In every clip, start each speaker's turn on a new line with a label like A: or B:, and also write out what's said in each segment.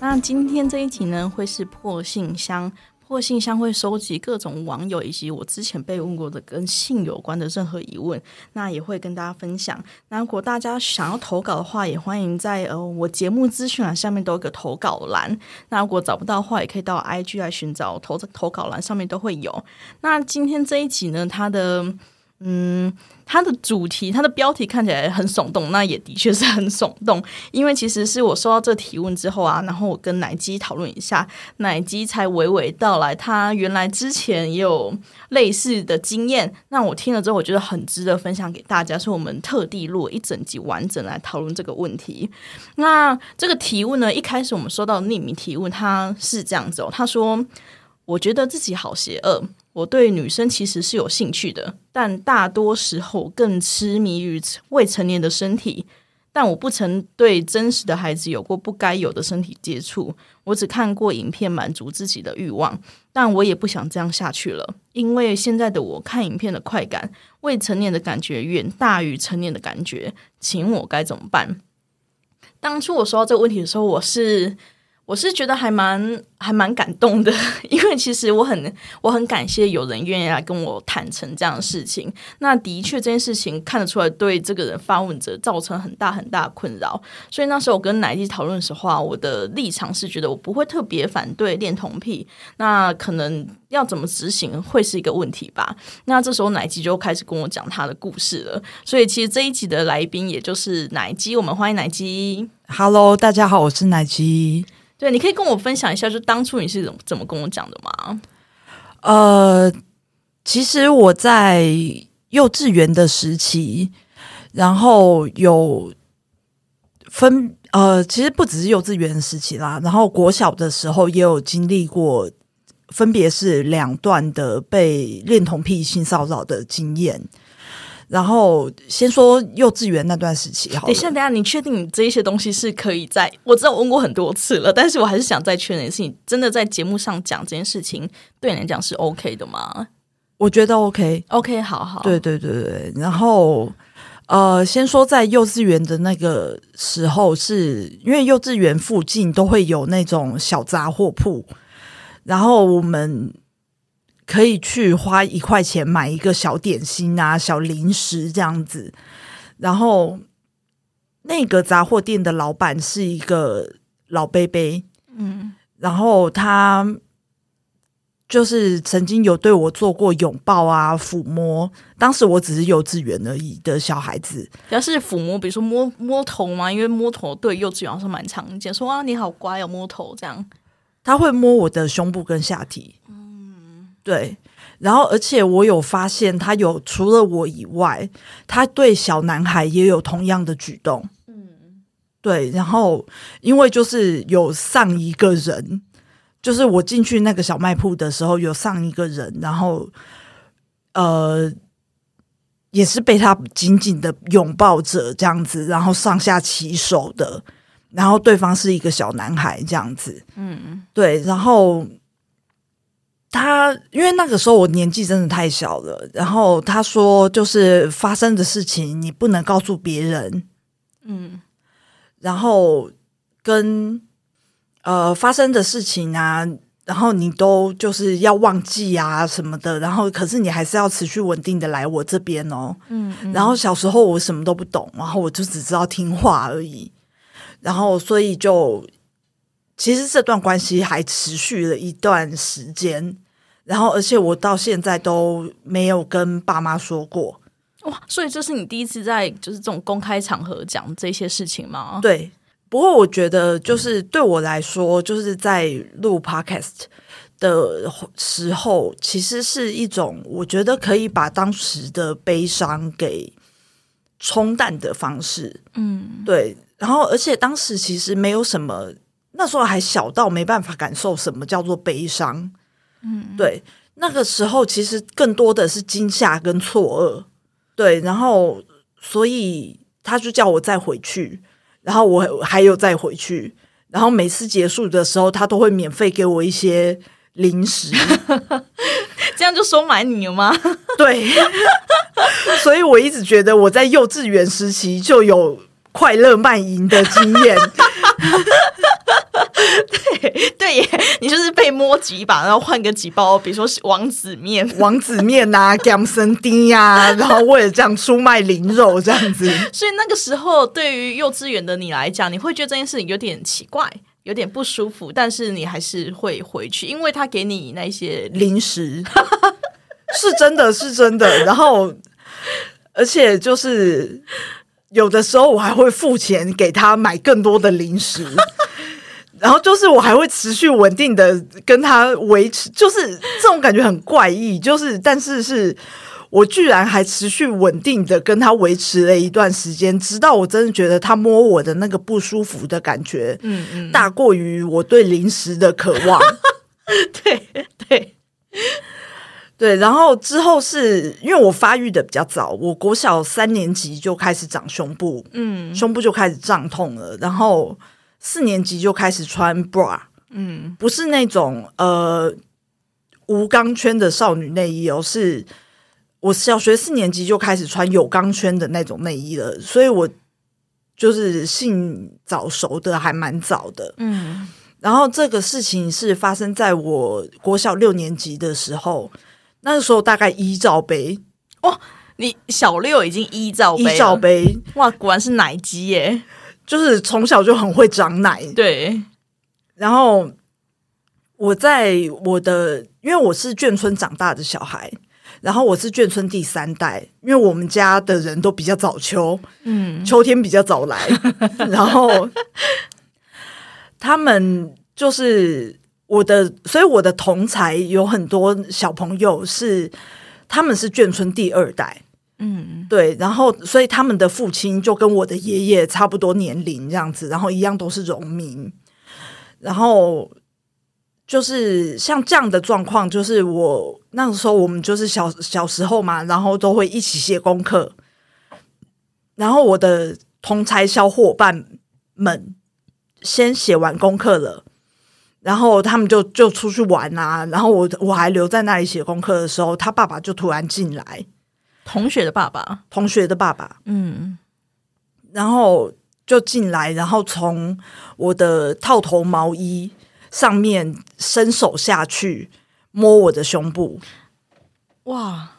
A: 那今天这一集呢，会是破信箱。破信箱会收集各种网友以及我之前被问过的跟性有关的任何疑问，那也会跟大家分享。那如果大家想要投稿的话，也欢迎在呃我节目资讯栏下面都有个投稿栏。那如果找不到的话，也可以到 IG 来寻找投投稿栏上面都会有。那今天这一集呢，它的。嗯，它的主题，它的标题看起来很耸动，那也的确是很耸动。因为其实是我收到这提问之后啊，然后我跟奶鸡讨论一下，奶鸡才娓娓道来，他原来之前也有类似的经验。那我听了之后，我觉得很值得分享给大家，所以我们特地录一整集完整来讨论这个问题。那这个提问呢，一开始我们收到匿名提问，他是这样子哦，他说：“我觉得自己好邪恶。”我对女生其实是有兴趣的，但大多时候更痴迷于未成年的身体。但我不曾对真实的孩子有过不该有的身体接触。我只看过影片满足自己的欲望，但我也不想这样下去了。因为现在的我看影片的快感，未成年的感觉远大于成年的感觉。请我该怎么办？当初我说到这个问题的时候，我是。我是觉得还蛮还蛮感动的，因为其实我很我很感谢有人愿意来跟我坦诚这样的事情。那的确这件事情看得出来对这个人发问者造成很大很大困扰。所以那时候我跟奶弟讨论的时候，我的立场是觉得我不会特别反对恋童癖，那可能要怎么执行会是一个问题吧。那这时候奶鸡就开始跟我讲他的故事了。所以其实这一集的来宾也就是奶鸡，我们欢迎奶鸡。
B: Hello，大家好，我是奶鸡。
A: 对，你可以跟我分享一下，就当初你是怎么怎么跟我讲的吗？
B: 呃，其实我在幼稚园的时期，然后有分呃，其实不只是幼稚园时期啦，然后国小的时候也有经历过，分别是两段的被恋童癖性骚扰的经验。然后先说幼稚园那段时期，好。
A: 等一下，等一下，你确定你这一些东西是可以在？我知道我问过很多次了，但是我还是想再确认一次，你真的在节目上讲这件事情，对你来讲是 OK 的吗？
B: 我觉得 OK，OK，
A: 好好。
B: 对对对对。然后，呃，先说在幼稚园的那个时候，是因为幼稚园附近都会有那种小杂货铺，然后我们。可以去花一块钱买一个小点心啊，小零食这样子。然后那个杂货店的老板是一个老贝贝，嗯，然后他就是曾经有对我做过拥抱啊、抚摸。当时我只是幼稚园而已的小孩子，
A: 要是抚摸，比如说摸摸头嘛，因为摸头对幼稚园是蛮常见，说啊你好乖哦，摸头这样。
B: 他会摸我的胸部跟下体。对，然后而且我有发现，他有除了我以外，他对小男孩也有同样的举动。嗯，对，然后因为就是有上一个人，就是我进去那个小卖铺的时候，有上一个人，然后呃，也是被他紧紧的拥抱着这样子，然后上下其手的，然后对方是一个小男孩这样子。嗯，对，然后。他因为那个时候我年纪真的太小了，然后他说就是发生的事情你不能告诉别人，嗯，然后跟呃发生的事情啊，然后你都就是要忘记啊什么的，然后可是你还是要持续稳定的来我这边哦，嗯，然后小时候我什么都不懂，然后我就只知道听话而已，然后所以就其实这段关系还持续了一段时间。然后，而且我到现在都没有跟爸妈说过
A: 哇，所以这是你第一次在就是这种公开场合讲这些事情吗？
B: 对。不过我觉得，就是对我来说，就是在录 podcast 的时候，其实是一种我觉得可以把当时的悲伤给冲淡的方式。嗯，对。然后，而且当时其实没有什么，那时候还小到没办法感受什么叫做悲伤。嗯，对，那个时候其实更多的是惊吓跟错愕，对，然后所以他就叫我再回去，然后我还有再回去，然后每次结束的时候，他都会免费给我一些零食，
A: 这样就收买你了吗？
B: 对，所以我一直觉得我在幼稚园时期就有快乐卖淫的经验。
A: 对对耶，你就是被摸几把，然后换个几包，比如说王子面、
B: 王子面呐、姜生丁呀，然后为了这样出卖灵肉这样子。
A: 所以那个时候，对于幼稚园的你来讲，你会觉得这件事情有点奇怪，有点不舒服，但是你还是会回去，因为他给你那些
B: 零食，是真的是真的。然后，而且就是有的时候我还会付钱给他买更多的零食。然后就是我还会持续稳定的跟他维持，就是这种感觉很怪异。就是但是是我居然还持续稳定的跟他维持了一段时间，直到我真的觉得他摸我的那个不舒服的感觉，嗯嗯，大过于我对零食的渴望。
A: 对 对
B: 对，然后之后是因为我发育的比较早，我国小三年级就开始长胸部，嗯，胸部就开始胀痛了，然后。四年级就开始穿 bra，嗯，不是那种呃无钢圈的少女内衣哦，是我小学四年级就开始穿有钢圈的那种内衣了，所以我就是性早熟的还蛮早的，嗯，然后这个事情是发生在我国小六年级的时候，那个时候大概一罩杯。
A: 哦，你小六已经一罩
B: 一罩杯，
A: 哇，果然是奶鸡耶。
B: 就是从小就很会长奶，
A: 对。
B: 然后我在我的，因为我是眷村长大的小孩，然后我是眷村第三代，因为我们家的人都比较早秋，嗯，秋天比较早来，然后他们就是我的，所以我的同才有很多小朋友是他们是眷村第二代。嗯，对，然后所以他们的父亲就跟我的爷爷差不多年龄这样子，然后一样都是农民，然后就是像这样的状况，就是我那个时候我们就是小小时候嘛，然后都会一起写功课，然后我的同才小伙伴们先写完功课了，然后他们就就出去玩啊，然后我我还留在那里写功课的时候，他爸爸就突然进来。
A: 同学的爸爸，
B: 同学的爸爸，嗯，然后就进来，然后从我的套头毛衣上面伸手下去摸我的胸部，哇！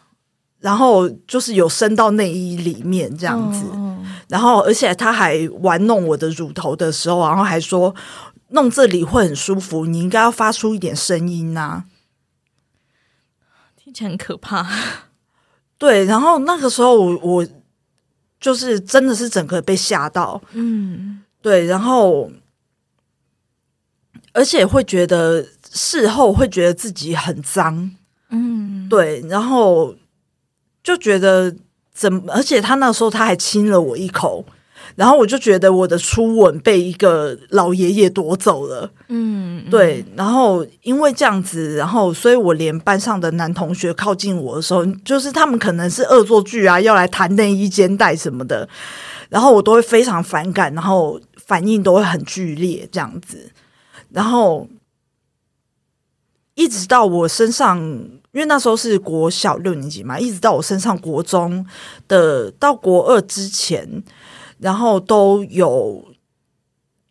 B: 然后就是有伸到内衣里面这样子，然后而且他还玩弄我的乳头的时候，然后还说弄这里会很舒服，你应该要发出一点声音呐，
A: 听起来很可怕。
B: 对，然后那个时候我我就是真的是整个被吓到，嗯，对，然后而且会觉得事后会觉得自己很脏，嗯，对，然后就觉得怎么，而且他那时候他还亲了我一口。然后我就觉得我的初吻被一个老爷爷夺走了，嗯，对。然后因为这样子，然后所以我连班上的男同学靠近我的时候，就是他们可能是恶作剧啊，要来谈内衣肩带什么的，然后我都会非常反感，然后反应都会很剧烈这样子。然后一直到我身上，因为那时候是国小六年级嘛，一直到我身上国中的到国二之前。然后都有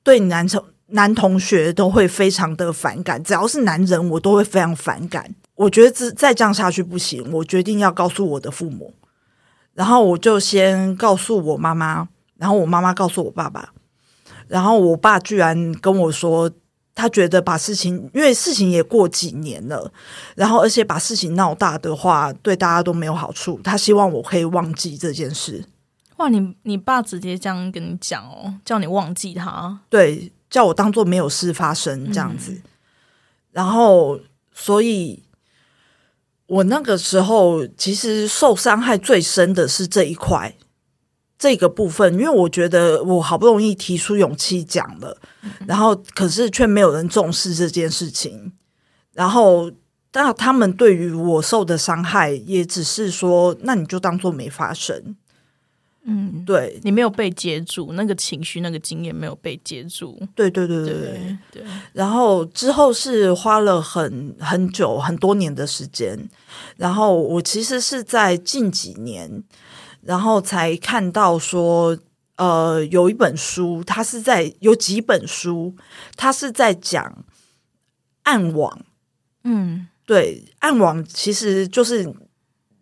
B: 对男同男同学都会非常的反感，只要是男人，我都会非常反感。我觉得这再这样下去不行，我决定要告诉我的父母。然后我就先告诉我妈妈，然后我妈妈告诉我爸爸，然后我爸居然跟我说，他觉得把事情，因为事情也过几年了，然后而且把事情闹大的话，对大家都没有好处。他希望我可以忘记这件事。
A: 哇，你你爸直接这样跟你讲哦，叫你忘记他，
B: 对，叫我当做没有事发生这样子。然后，所以我那个时候其实受伤害最深的是这一块这个部分，因为我觉得我好不容易提出勇气讲了，然后可是却没有人重视这件事情。然后，但他们对于我受的伤害，也只是说，那你就当做没发生。嗯，对
A: 你没有被接住，那个情绪、那个经验没有被接住。
B: 对对对对对对。然后之后是花了很很久、很多年的时间。然后我其实是在近几年，然后才看到说，呃，有一本书，它是在有几本书，它是在讲暗网。
A: 嗯
B: 对，暗网其实就是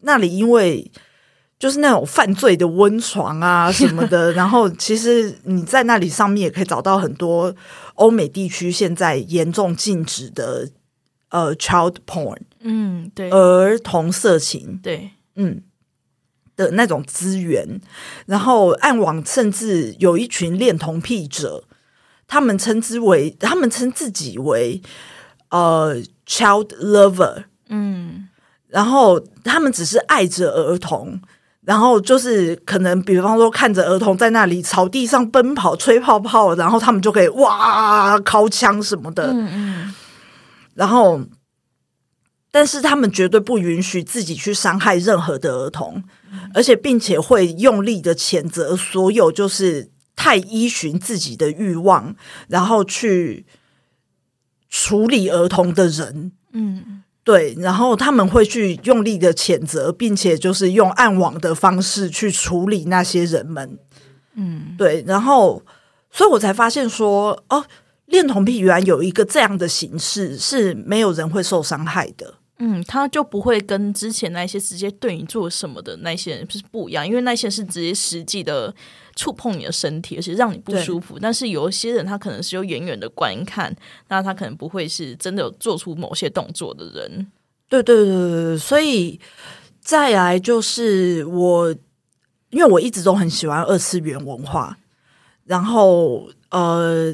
B: 那里，因为就是那种犯罪的温床啊 什么的。然后，其实你在那里上面也可以找到很多欧美地区现在严重禁止的呃 child porn
A: 嗯，对
B: 儿童色情，
A: 对，
B: 嗯的那种资源。然后，暗网甚至有一群恋童癖者，他们称之为他们称自己为呃 child lover。
A: 嗯
B: 然后他们只是爱着儿童，然后就是可能比方说看着儿童在那里草地上奔跑、吹泡泡，然后他们就可以哇掏枪什么的，
A: 嗯嗯
B: 然后但是他们绝对不允许自己去伤害任何的儿童，而且并且会用力的谴责所有就是太依循自己的欲望，然后去处理儿童的人。
A: 嗯
B: 对，然后他们会去用力的谴责，并且就是用暗网的方式去处理那些人们。
A: 嗯
B: 对，然后所以我才发现说，哦，恋童癖原来有一个这样的形式，是没有人会受伤害的。
A: 嗯，他就不会跟之前那些直接对你做什么的那些人是不一样，因为那些是直接实际的触碰你的身体，而且让你不舒服。但是有一些人，他可能是有远远的观看，那他可能不会是真的有做出某些动作的人。
B: 对对对对对，所以再来就是我，因为我一直都很喜欢二次元文化，然后呃，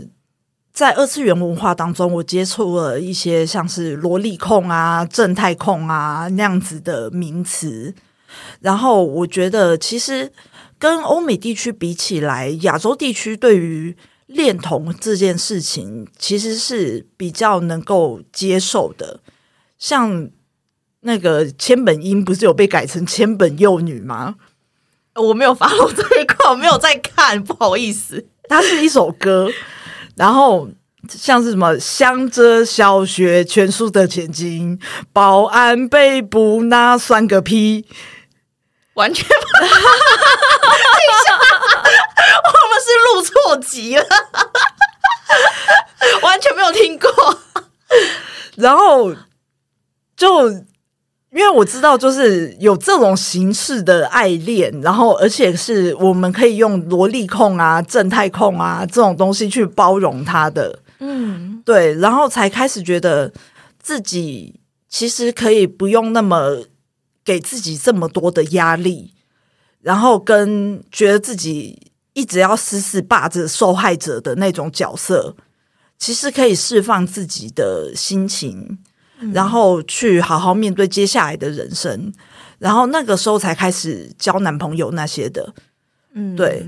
B: 在二次元文化当中，我接触了一些像是萝莉控啊、正太控啊那样子的名词，然后我觉得其实跟欧美地区比起来，亚洲地区对于恋童这件事情其实是比较能够接受的，像。那个千本樱不是有被改成千本幼女吗？
A: 我没有发落这一块，我没有在看，不好意思。
B: 它是一首歌，然后像是什么向着小学全书的前进，保安被捕那算个屁，
A: 完全 我们是录错集了，完全没有听过。
B: 然后就因为我知道，就是有这种形式的爱恋，然后而且是我们可以用萝莉控啊、正太控啊这种东西去包容他的。
A: 嗯
B: 对，然后才开始觉得自己其实可以不用那么给自己这么多的压力，然后跟觉得自己一直要死死霸着受害者的那种角色，其实可以释放自己的心情，然后去好好面对接下来的人生。然后那个时候才开始交男朋友那些的，
A: 嗯，
B: 对。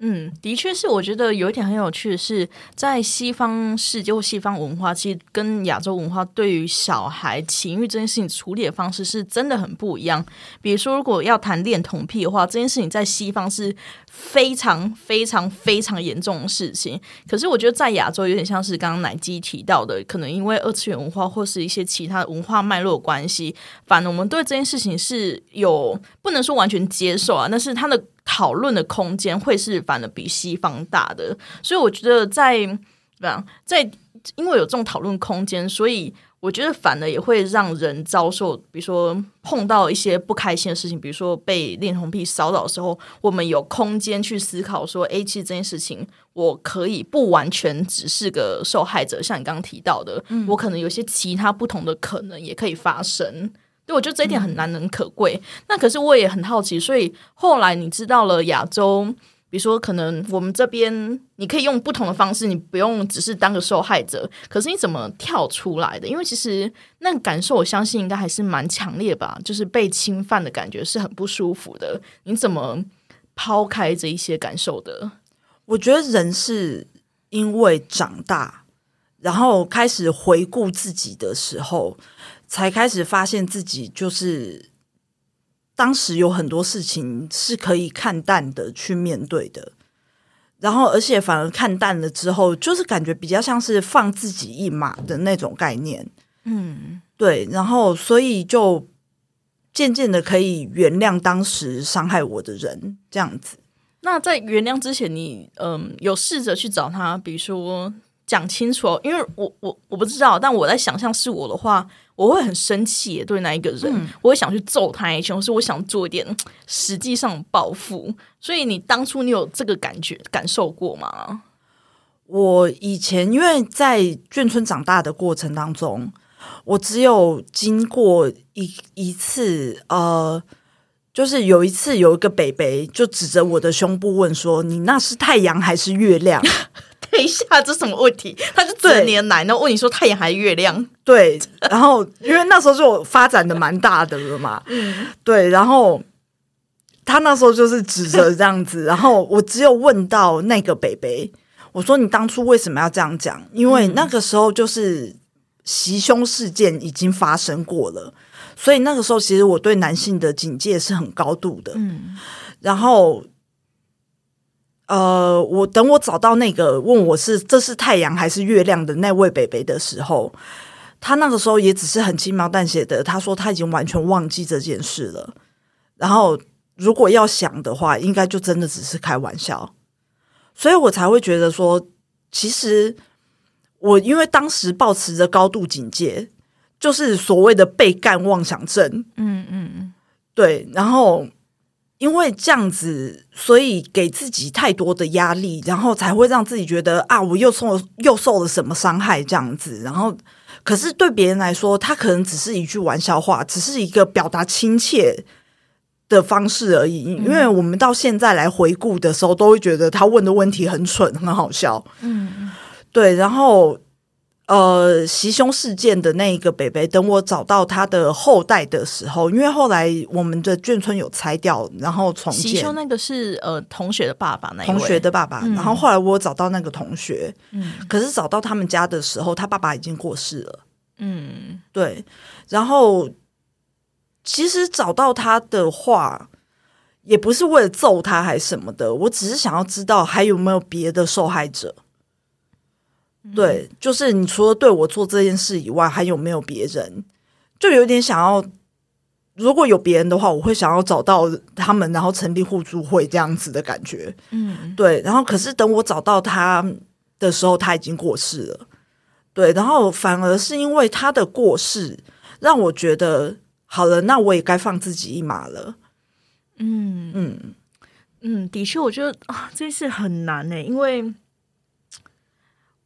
A: 嗯，的确是，我觉得有一点很有趣的是，在西方世界或西方文化，其实跟亚洲文化对于小孩情欲这件事情处理的方式是真的很不一样。比如说，如果要谈恋童癖的话，这件事情在西方是非常非常非常严重的事情。可是我觉得在亚洲有点像是刚刚奶基提到的，可能因为二次元文化或是一些其他文化脉络关系，反正我们对这件事情是有不能说完全接受啊，但是它的。讨论的空间会是反而比西方大的，所以我觉得在怎么样，在因为有这种讨论空间，所以我觉得反而也会让人遭受，比如说碰到一些不开心的事情，比如说被恋童癖骚扰的时候，我们有空间去思考说，哎，其实这件事情我可以不完全只是个受害者，像你刚刚提到的，我可能有些其他不同的可能也可以发生。对，我觉得这一点很难能可贵。那可是我也很好奇，所以后来你知道了亚洲，比如说可能我们这边你可以用不同的方式，你不用只是当个受害者，可是你怎么跳出来的？因为其实那个感受，我相信应该还是蛮强烈吧，就是被侵犯的感觉是很不舒服的。你怎么抛开这一些感受的？
B: 我觉得人是因为长大，然后开始回顾自己的时候。才开始发现自己就是当时有很多事情是可以看淡的去面对的，然后而且反而看淡了之后，就是感觉比较像是放自己一马的那种概念。
A: 嗯，
B: 对，然后所以就渐渐的可以原谅当时伤害我的人，这样子。
A: 那在原谅之前，你嗯有试着去找他，比如说讲清楚，因为我我我不知道，但我在想象是我的话，我会很生气对那一个人，我会想去揍他一拳，或是我想做一点 实际上报复。所以你当初你有这个感觉感受过吗？
B: 我以前因为在眷村长大的过程当中，我只有经过一一次呃。就是有一次，有一个北北就指着我的胸部问说：“你那是太阳还是月亮？”
A: 等一下，这什么问题？他就指你的奶，然后问你说：“太阳还是月亮？”
B: 对，然后因为那时候就发展的蛮大的了嘛，嗯，对，然后他那时候就是指着这样子，然后我只有问到那个北北，我说：“你当初为什么要这样讲？”因为那个时候就是袭胸事件已经发生过了。所以那个时候，其实我对男性的警戒是很高度的。嗯，然后，呃，我等我找到那个问我是这是太阳还是月亮的那位北北的时候，他那个时候也只是很轻描淡写的，他说他已经完全忘记这件事了。然后，如果要想的话，应该就真的只是开玩笑。所以我才会觉得说，其实我因为当时保持着高度警戒。就是所谓的被干妄想症，嗯嗯嗯，对。然后因为这样子，所以给自己太多的压力，然后才会让自己觉得啊，我又受又受了什么伤害这样子。然后，可是对别人来说，他可能只是一句玩笑话，只是一个表达亲切的方式而已。因为我们到现在来回顾的时候，都会觉得他问的问题很蠢，很好笑。嗯，对。然后。呃，袭胸事件的那一个北北，等我找到他的后代的时候，因为后来我们的眷村有拆掉，然后重建。袭
A: 胸那个是呃同学的爸爸，那
B: 同学的爸爸。然后后来我找到那个同学，嗯，可是找到他们家的时候，他爸爸已经过世了。嗯，对。然后其实找到他的话，也不是为了揍他还是什么的，我只是想要知道还有没有别的受害者。对，就是你除了对我做这件事以外，还有没有别人？就有点想要，如果有别人的话，我会想要找到他们，然后成立互助会这样子的感觉。嗯，对。然后，可是等我找到他的时候，他已经过世了。对，然后反而是因为他的过世，让我觉得好了，那我也该放自己一马了。
A: 嗯嗯嗯，的确，我觉得啊，这件事很难呢，因为。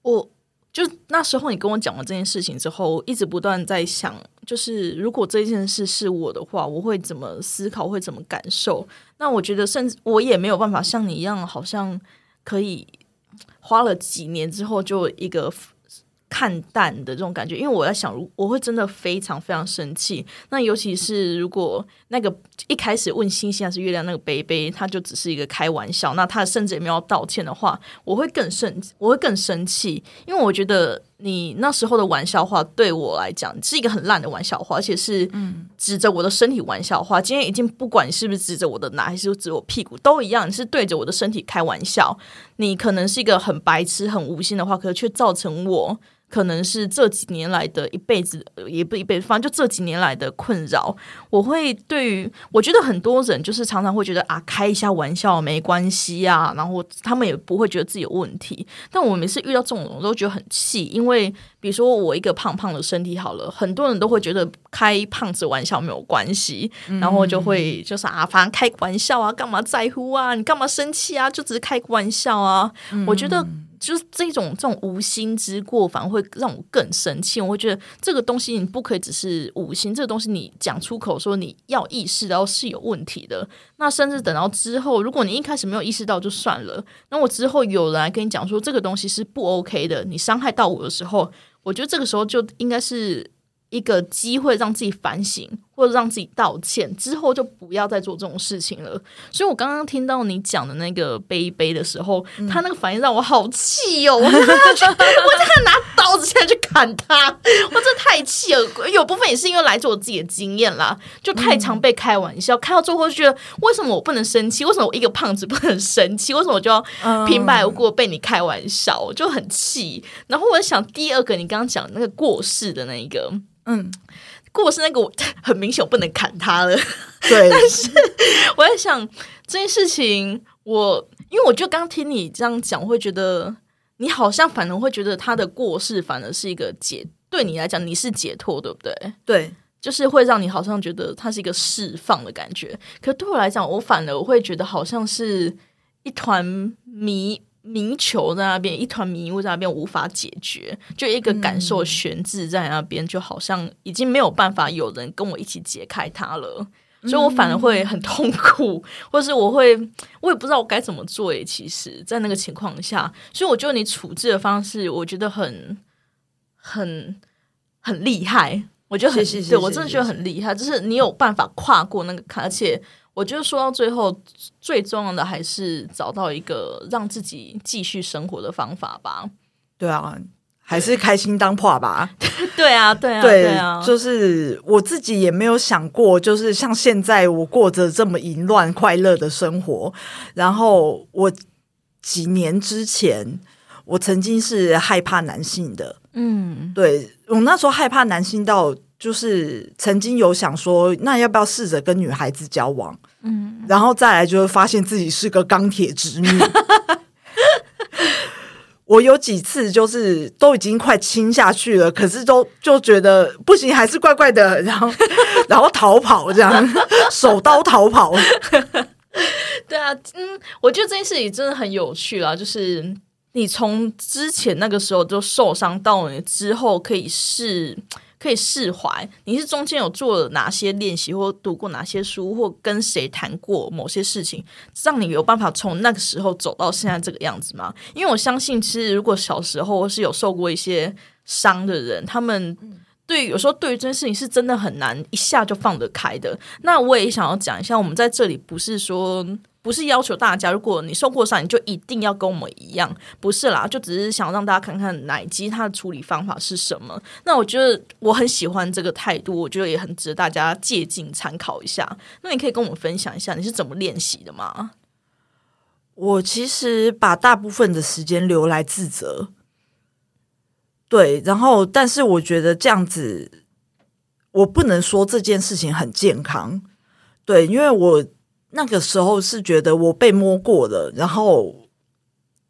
A: 我就那时候你跟我讲了这件事情之后，一直不断在想，就是如果这件事是我的话，我会怎么思考，会怎么感受？那我觉得，甚至我也没有办法像你一样，好像可以花了几年之后就一个。看淡的这种感觉，因为我在想，我会真的非常非常生气。那尤其是如果那个一开始问星星还是月亮那个杯杯，他就只是一个开玩笑，那他甚至也没有道歉的话，我会更生，我会更生气，因为我觉得你那时候的玩笑话对我来讲是一个很烂的玩笑话，而且是指着我的身体玩笑话。今天已经不管是不是指着我的奶，还是指我屁股，都一样，你是对着我的身体开玩笑。你可能是一个很白痴、很无心的话，可是却造成我。可能是这几年来的一辈子，也不一辈子，反正就这几年来的困扰。我会对于我觉得很多人就是常常会觉得啊，开一下玩笑没关系啊，然后他们也不会觉得自己有问题。但我每次遇到这种人，都觉得很气，因为比如说我一个胖胖的身体好了，很多人都会觉得开胖子玩笑没有关系，然后就会就是啊，反正开玩笑啊，干嘛在乎啊？你干嘛生气啊？就只是开个玩笑啊。我觉得。就是这种这种无心之过，反而会让我更生气。我会觉得这个东西你不可以只是无心，这个东西你讲出口说你要意识到是有问题的。那甚至等到之后，如果你一开始没有意识到就算了，那我之后有人来跟你讲说这个东西是不 OK 的，你伤害到我的时候，我觉得这个时候就应该是。一个机会让自己反省，或者让自己道歉，之后就不要再做这种事情了。所以我刚刚听到你讲的那个杯杯的时候，他那个反应让我好气哦！我真的，我真的拿刀子现在去砍他，我真的太气了。有部分也是因为来自我自己的经验啦，就太常被开玩笑，开到最后就觉得为什么我不能生气？为什么我一个胖子不能生气？为什么我就要平白无故被你开玩笑？我就很气。然后我想第二个，你刚刚讲那个过世的那一个。嗯，过世那个我 很明显，我不能砍他了。
B: 对，
A: 但是我在想这件事情，我因为我就刚听你这样讲，我会觉得你好像反而会觉得他的过世反而是一个解，对你来讲你是解脱，对不对？
B: 对，
A: 就是会让你好像觉得它是一个释放的感觉。可对我来讲，我反而我会觉得好像是一团迷迷球在那边，一团迷雾在那边无法解决，就一个感受悬置在那边，就好像已经没有办法有人跟我一起解开它了。所以我反而会很痛苦，或是我会我也不知道我该怎么做。诶，其实，在那个情况下，所以我觉得你处置的方式，我觉得很很很厉害。我觉得很对我真的觉得很厉害，就是你有办法跨过那个坎，而且我觉得说到最后，最重要的还是找到一个让自己继续生活的方法吧。
B: 对啊。还是开心当破吧，
A: 对啊，对啊，对啊，
B: 就是我自己也没有想过，就是像现在我过着这么淫乱快乐的生活。然后我几年之前，我曾经是害怕男性的，嗯，对我那时候害怕男性到，就是曾经有想说，那要不要试着跟女孩子交往？嗯，然后再来就会发现自己是个钢铁直女。我有几次就是都已经快亲下去了，可是都就觉得不行，还是怪怪的，然后 然后逃跑这样，手刀逃跑。
A: 对啊，嗯，我觉得这件事情真的很有趣啦，就是你从之前那个时候就受伤到你之后可以是。可以释怀。你是中间有做了哪些练习，或读过哪些书，或跟谁谈过某些事情，让你有办法从那个时候走到现在这个样子吗？因为我相信，其实如果小时候是有受过一些伤的人，他们对有时候对于这件事情是真的很难一下就放得开的。那我也想要讲一下，我们在这里不是说。不是要求大家，如果你受过伤，你就一定要跟我们一样，不是啦，就只是想让大家看看奶鸡它的处理方法是什么。那我觉得我很喜欢这个态度，我觉得也很值得大家借鉴参考一下。那你可以跟我们分享一下你是怎么练习的吗？
B: 我其实把大部分的时间留来自责，对，然后但是我觉得这样子，我不能说这件事情很健康，对，因为我。那个时候是觉得我被摸过了，然后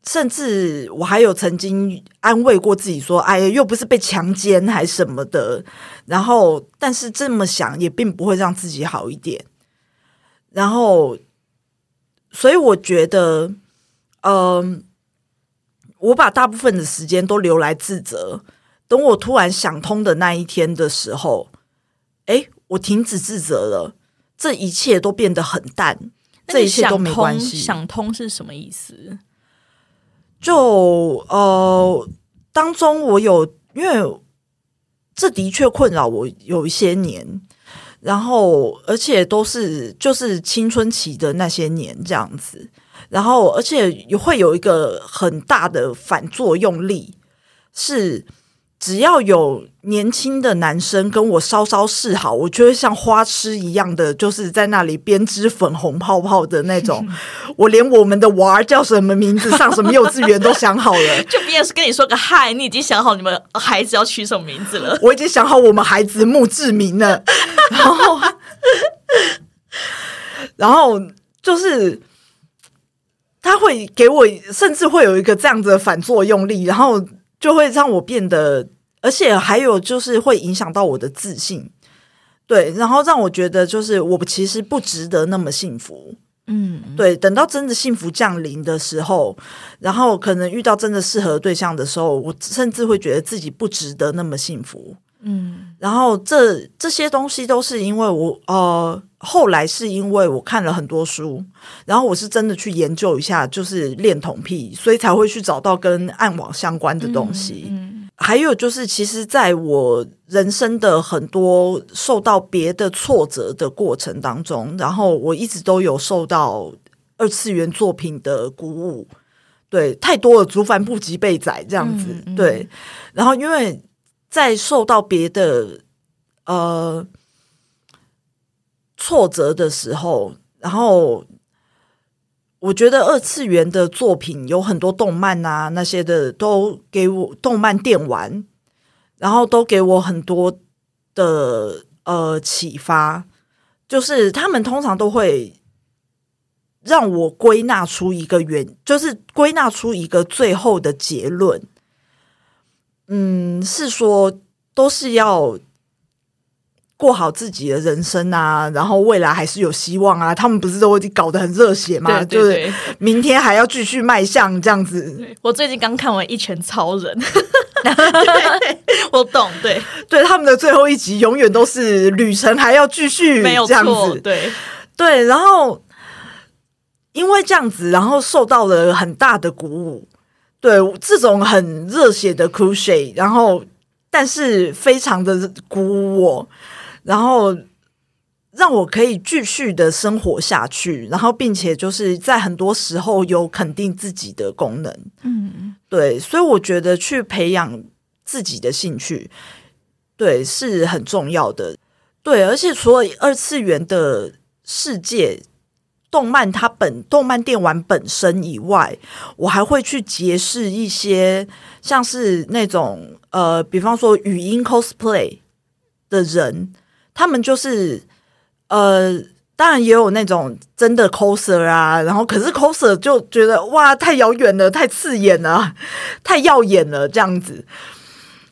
B: 甚至我还有曾经安慰过自己说：“哎，又不是被强奸还什么的。”然后，但是这么想也并不会让自己好一点。然后，所以我觉得，嗯，我把大部分的时间都留来自责。等我突然想通的那一天的时候，哎，我停止自责了。这一切都变得很淡，这一切都没关系。
A: 想通是什么意思？
B: 就呃，当中我有，因为这的确困扰我有一些年，然后而且都是就是青春期的那些年这样子，然后而且也会有一个很大的反作用力是。只要有年轻的男生跟我稍稍示好，我就会像花痴一样的，就是在那里编织粉红泡泡的那种。我连我们的娃儿叫什么名字、上什么幼稚园都想好了。
A: 就别人是跟你说个嗨，你已经想好你们孩子要取什么名字了。
B: 我已经想好我们孩子墓志铭了。然后，然后就是他会给我，甚至会有一个这样子的反作用力，然后。就会让我变得，而且还有就是会影响到我的自信，对，然后让我觉得就是我其实不值得那么幸福，嗯，对。等到真的幸福降临的时候，然后可能遇到真的适合对象的时候，我甚至会觉得自己不值得那么幸福，嗯。然后这这些东西都是因为我呃。后来是因为我看了很多书，然后我是真的去研究一下，就是恋童癖，所以才会去找到跟暗网相关的东西。嗯，还有就是，其实在我人生的很多受到别的挫折的过程当中，然后我一直都有受到二次元作品的鼓舞。对，太多了，竹凡不及被宰这样子。对，然后因为在受到别的呃。挫折的时候，然后我觉得二次元的作品有很多动漫啊，那些的都给我动漫电玩，然后都给我很多的呃启发。就是他们通常都会让我归纳出一个原，就是归纳出一个最后的结论。嗯，是说都是要过好自己的人生啊，然后未来还是有希望啊。他们不是都搞得很热血吗？就是明天还要继续迈向这样子。
A: 我最近刚看完《一拳超人》，我懂。对，
B: 对，他们的最后一集永远都是旅程还要继续，
A: 没有
B: 这样子。
A: 对，
B: 对，然后因为这样子，然后受到了很大的鼓舞。对这种很热血的 c u s h e 然后但是非常的鼓舞我，然后让我可以继续的生活下去，然后并且就是在很多时候有肯定自己的功能。嗯，对，所以我觉得去培养自己的兴趣，对是很重要的。对，而且除了二次元的世界。动漫它本动漫电玩本身以外，我还会去结识一些像是那种呃，比方说语音 cosplay 的人，他们就是呃，当然也有那种真的 coser 啊，然后可是 coser 就觉得哇，太遥远了，太刺眼了，太耀眼了这样子，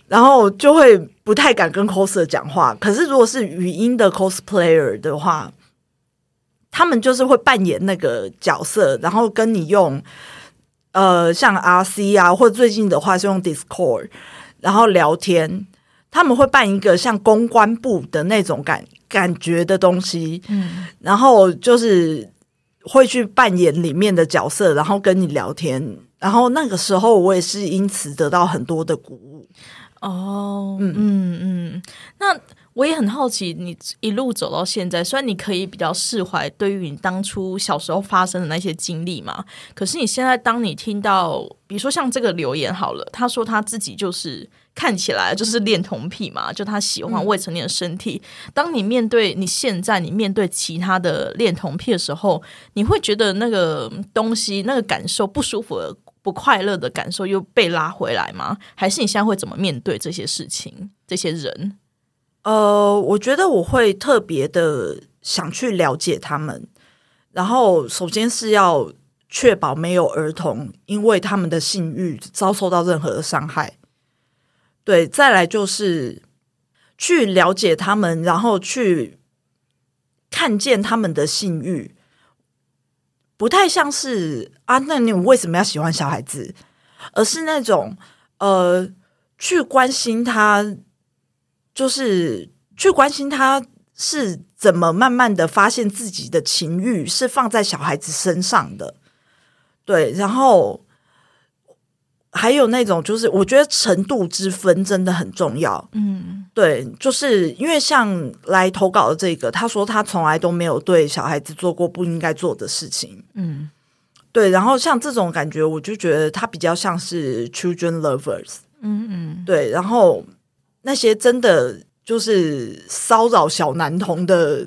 B: 然后就会不太敢跟 coser 讲话。可是如果是语音的 cosplayer 的话，他们就是会扮演那个角色，然后跟你用呃像 R C 啊，或者最近的话是用 Discord，然后聊天。他们会办一个像公关部的那种感感觉的东西，嗯，然后就是会去扮演里面的角色，然后跟你聊天。然后那个时候我也是因此得到很多的鼓舞。
A: 哦，嗯嗯嗯，那。我也很好奇，你一路走到现在，虽然你可以比较释怀对于你当初小时候发生的那些经历嘛，可是你现在当你听到，比如说像这个留言好了，他说他自己就是看起来就是恋童癖嘛，就他喜欢未成年的身体。当你面对你现在你面对其他的恋童癖的时候，你会觉得那个东西那个感受不舒服、不快乐的感受又被拉回来吗？还是你现在会怎么面对这些事情、这些人？
B: 呃，我觉得我会特别的想去了解他们，然后首先是要确保没有儿童因为他们的性欲遭受到任何的伤害。对，再来就是去了解他们，然后去看见他们的性欲，不太像是啊，那你为什么要喜欢小孩子？而是那种呃，去关心他。就是去关心他是怎么慢慢的发现自己的情欲是放在小孩子身上的，对，然后还有那种就是我觉得程度之分真的很重要，嗯，对，就是因为像来投稿的这个，他说他从来都没有对小孩子做过不应该做的事情，嗯，对，然后像这种感觉，我就觉得他比较像是 children lovers，嗯嗯，对，然后。那些真的就是骚扰小男童的，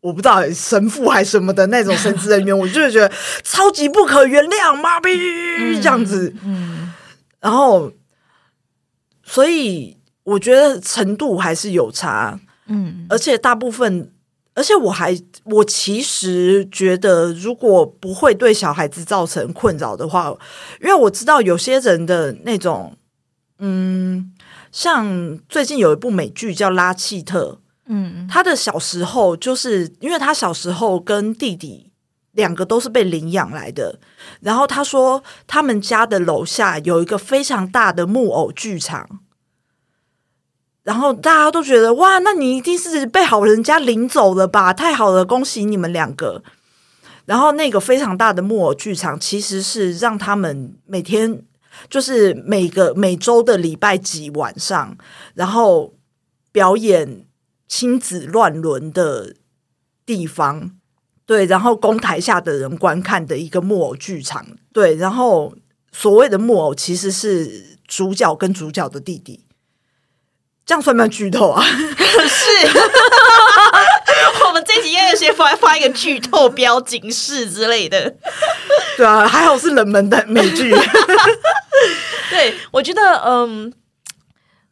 B: 我不知道神父还是什么的那种神职人员，我就是觉得超级不可原谅，妈逼这样子。嗯，然后，所以我觉得程度还是有差。嗯，而且大部分，而且我还我其实觉得，如果不会对小孩子造成困扰的话，因为我知道有些人的那种，嗯。像最近有一部美剧叫《拉契特》，嗯，他的小时候就是因为他小时候跟弟弟两个都是被领养来的，然后他说他们家的楼下有一个非常大的木偶剧场，然后大家都觉得哇，那你一定是被好人家领走了吧？太好了，恭喜你们两个。然后那个非常大的木偶剧场其实是让他们每天。就是每个每周的礼拜几晚上，然后表演亲子乱伦的地方，对，然后供台下的人观看的一个木偶剧场，对，然后所谓的木偶其实是主角跟主角的弟弟，这样算不算剧透啊？
A: 是。我们这集应该先发发一个剧透标警示之类的。
B: 对啊，还好是冷门的美剧。
A: 对，我觉得，嗯，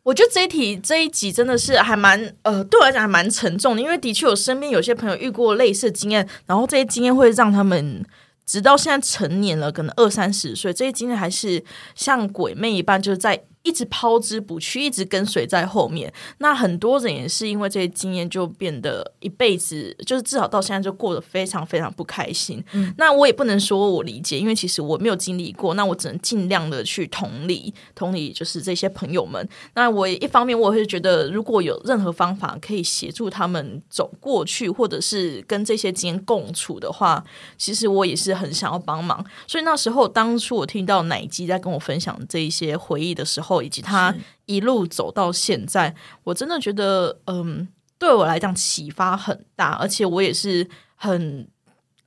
A: 我觉得这一题这一集真的是还蛮，呃，对我来讲还蛮沉重的，因为的确我身边有些朋友遇过类似经验，然后这些经验会让他们直到现在成年了，可能二三十岁，这些经验还是像鬼魅一般，就是在。一直抛之不去，一直跟随在后面。那很多人也是因为这些经验，就变得一辈子，就是至少到现在就过得非常非常不开心。嗯，那我也不能说我理解，因为其实我没有经历过。那我只能尽量的去同理，同理就是这些朋友们。那我一方面我会觉得，如果有任何方法可以协助他们走过去，或者是跟这些经验共处的话，其实我也是很想要帮忙。所以那时候，当初我听到奶鸡在跟我分享这一些回忆的时候，以及他一路走到现在，我真的觉得，嗯，对我来讲启发很大，而且我也是很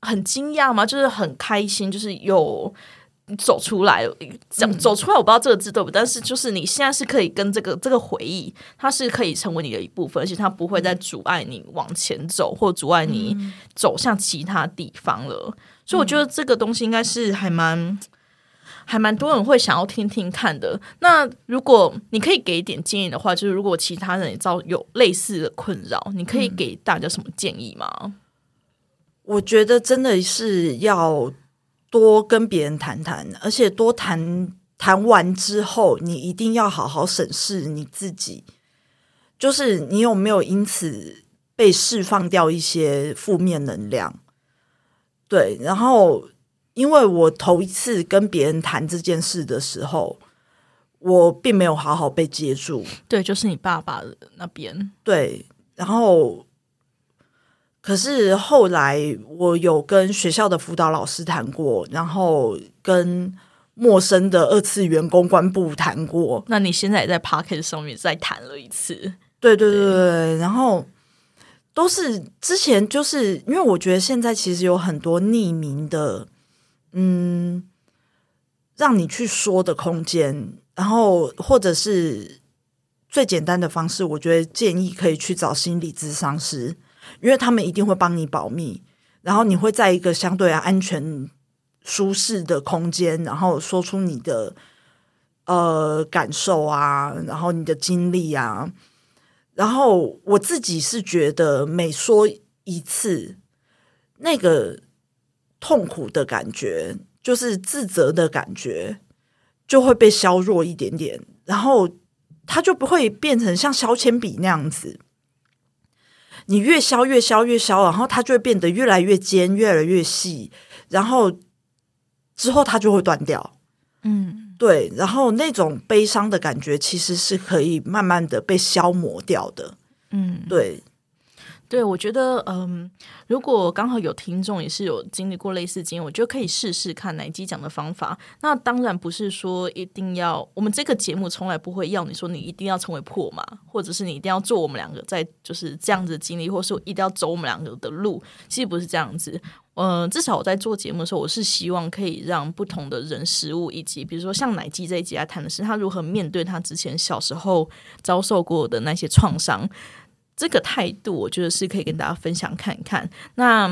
A: 很惊讶嘛，就是很开心，就是有走出来，走走出来，我不知道这个字对不，但是就是你现在是可以跟这个这个回忆，它是可以成为你的一部分，而且它不会再阻碍你往前走，或阻碍你走向其他地方了。所以我觉得这个东西应该是还蛮。还蛮多人会想要听听看的。那如果你可以给一点建议的话，就是如果其他人也遭有类似的困扰，你可以给大家什么建议吗？
B: 我觉得真的是要多跟别人谈谈，而且多谈谈完之后，你一定要好好审视你自己，就是你有没有因此被释放掉一些负面能量？对，然后。因为我头一次跟别人谈这件事的时候，我并没有好好被接住。
A: 对，就是你爸爸那边。
B: 对，然后，可是后来我有跟学校的辅导老师谈过，然后跟陌生的二次元公关部谈过。
A: 那你现在也在 p o c k e t 上面再谈了一次？
B: 对对对对，然后都是之前就是因为我觉得现在其实有很多匿名的。嗯，让你去说的空间，然后或者是最简单的方式，我觉得建议可以去找心理咨商师，因为他们一定会帮你保密，然后你会在一个相对安全、舒适的空间，然后说出你的呃感受啊，然后你的经历啊，然后我自己是觉得每说一次那个。痛苦的感觉，就是自责的感觉，就会被削弱一点点，然后它就不会变成像削铅笔那样子。你越削越削越削，然后它就会变得越来越尖，越来越细，然后之后它就会断掉。嗯，对。然后那种悲伤的感觉，其实是可以慢慢的被消磨掉的。嗯，对。
A: 对，我觉得，嗯，如果刚好有听众也是有经历过类似经验，我觉得可以试试看奶基讲的方法。那当然不是说一定要，我们这个节目从来不会要你说你一定要成为破马，或者是你一定要做我们两个在就是这样子经历，或是一定要走我们两个的路。其实不是这样子，嗯，至少我在做节目的时候，我是希望可以让不同的人、事物，以及比如说像奶基这一集来谈的是他如何面对他之前小时候遭受过的那些创伤。这个态度，我觉得是可以跟大家分享看看。那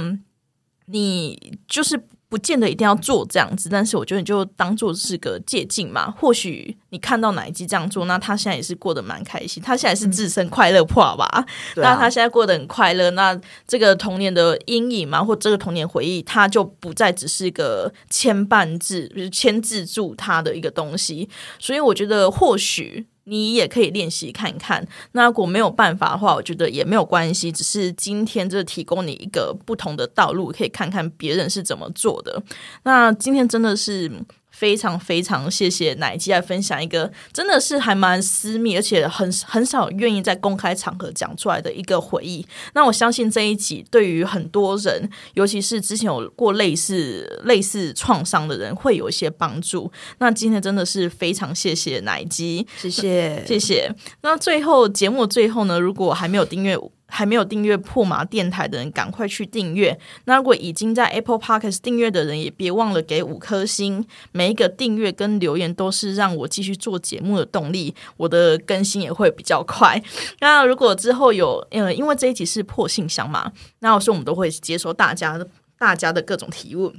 A: 你就是不见得一定要做这样子，但是我觉得你就当做是个借鉴嘛。或许你看到哪一季这样做，那他现在也是过得蛮开心。他现在是自身快乐破吧？那他现在过得很快乐。那这个童年的阴影嘛，或这个童年回忆，他就不再只是一个牵绊制，就是牵制住他的一个东西。所以我觉得或许。你也可以练习看看。那如果没有办法的话，我觉得也没有关系。只是今天就提供你一个不同的道路，可以看看别人是怎么做的。那今天真的是。非常非常谢谢奶鸡来分享一个真的是还蛮私密，而且很很少愿意在公开场合讲出来的一个回忆。那我相信这一集对于很多人，尤其是之前有过类似类似创伤的人，会有一些帮助。那今天真的是非常谢谢奶鸡，
B: 谢谢
A: 谢谢。那最后节目最后呢，如果还没有订阅。还没有订阅破马电台的人，赶快去订阅。那如果已经在 Apple Podcast 订阅的人，也别忘了给五颗星。每一个订阅跟留言都是让我继续做节目的动力，我的更新也会比较快。那如果之后有，呃，因为这一集是破信箱嘛，那所以我们都会接收大家的大家的各种提问。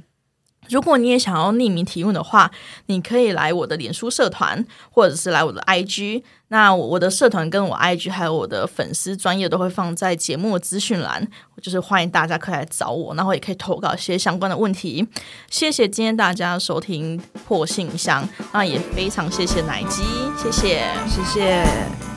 A: 如果你也想要匿名提问的话，你可以来我的脸书社团，或者是来我的 IG。那我的社团跟我 IG 还有我的粉丝专业都会放在节目资讯栏，就是欢迎大家可以来找我，然后也可以投稿一些相关的问题。谢谢今天大家收听破信箱，那也非常谢谢奶鸡，谢谢，
B: 谢谢。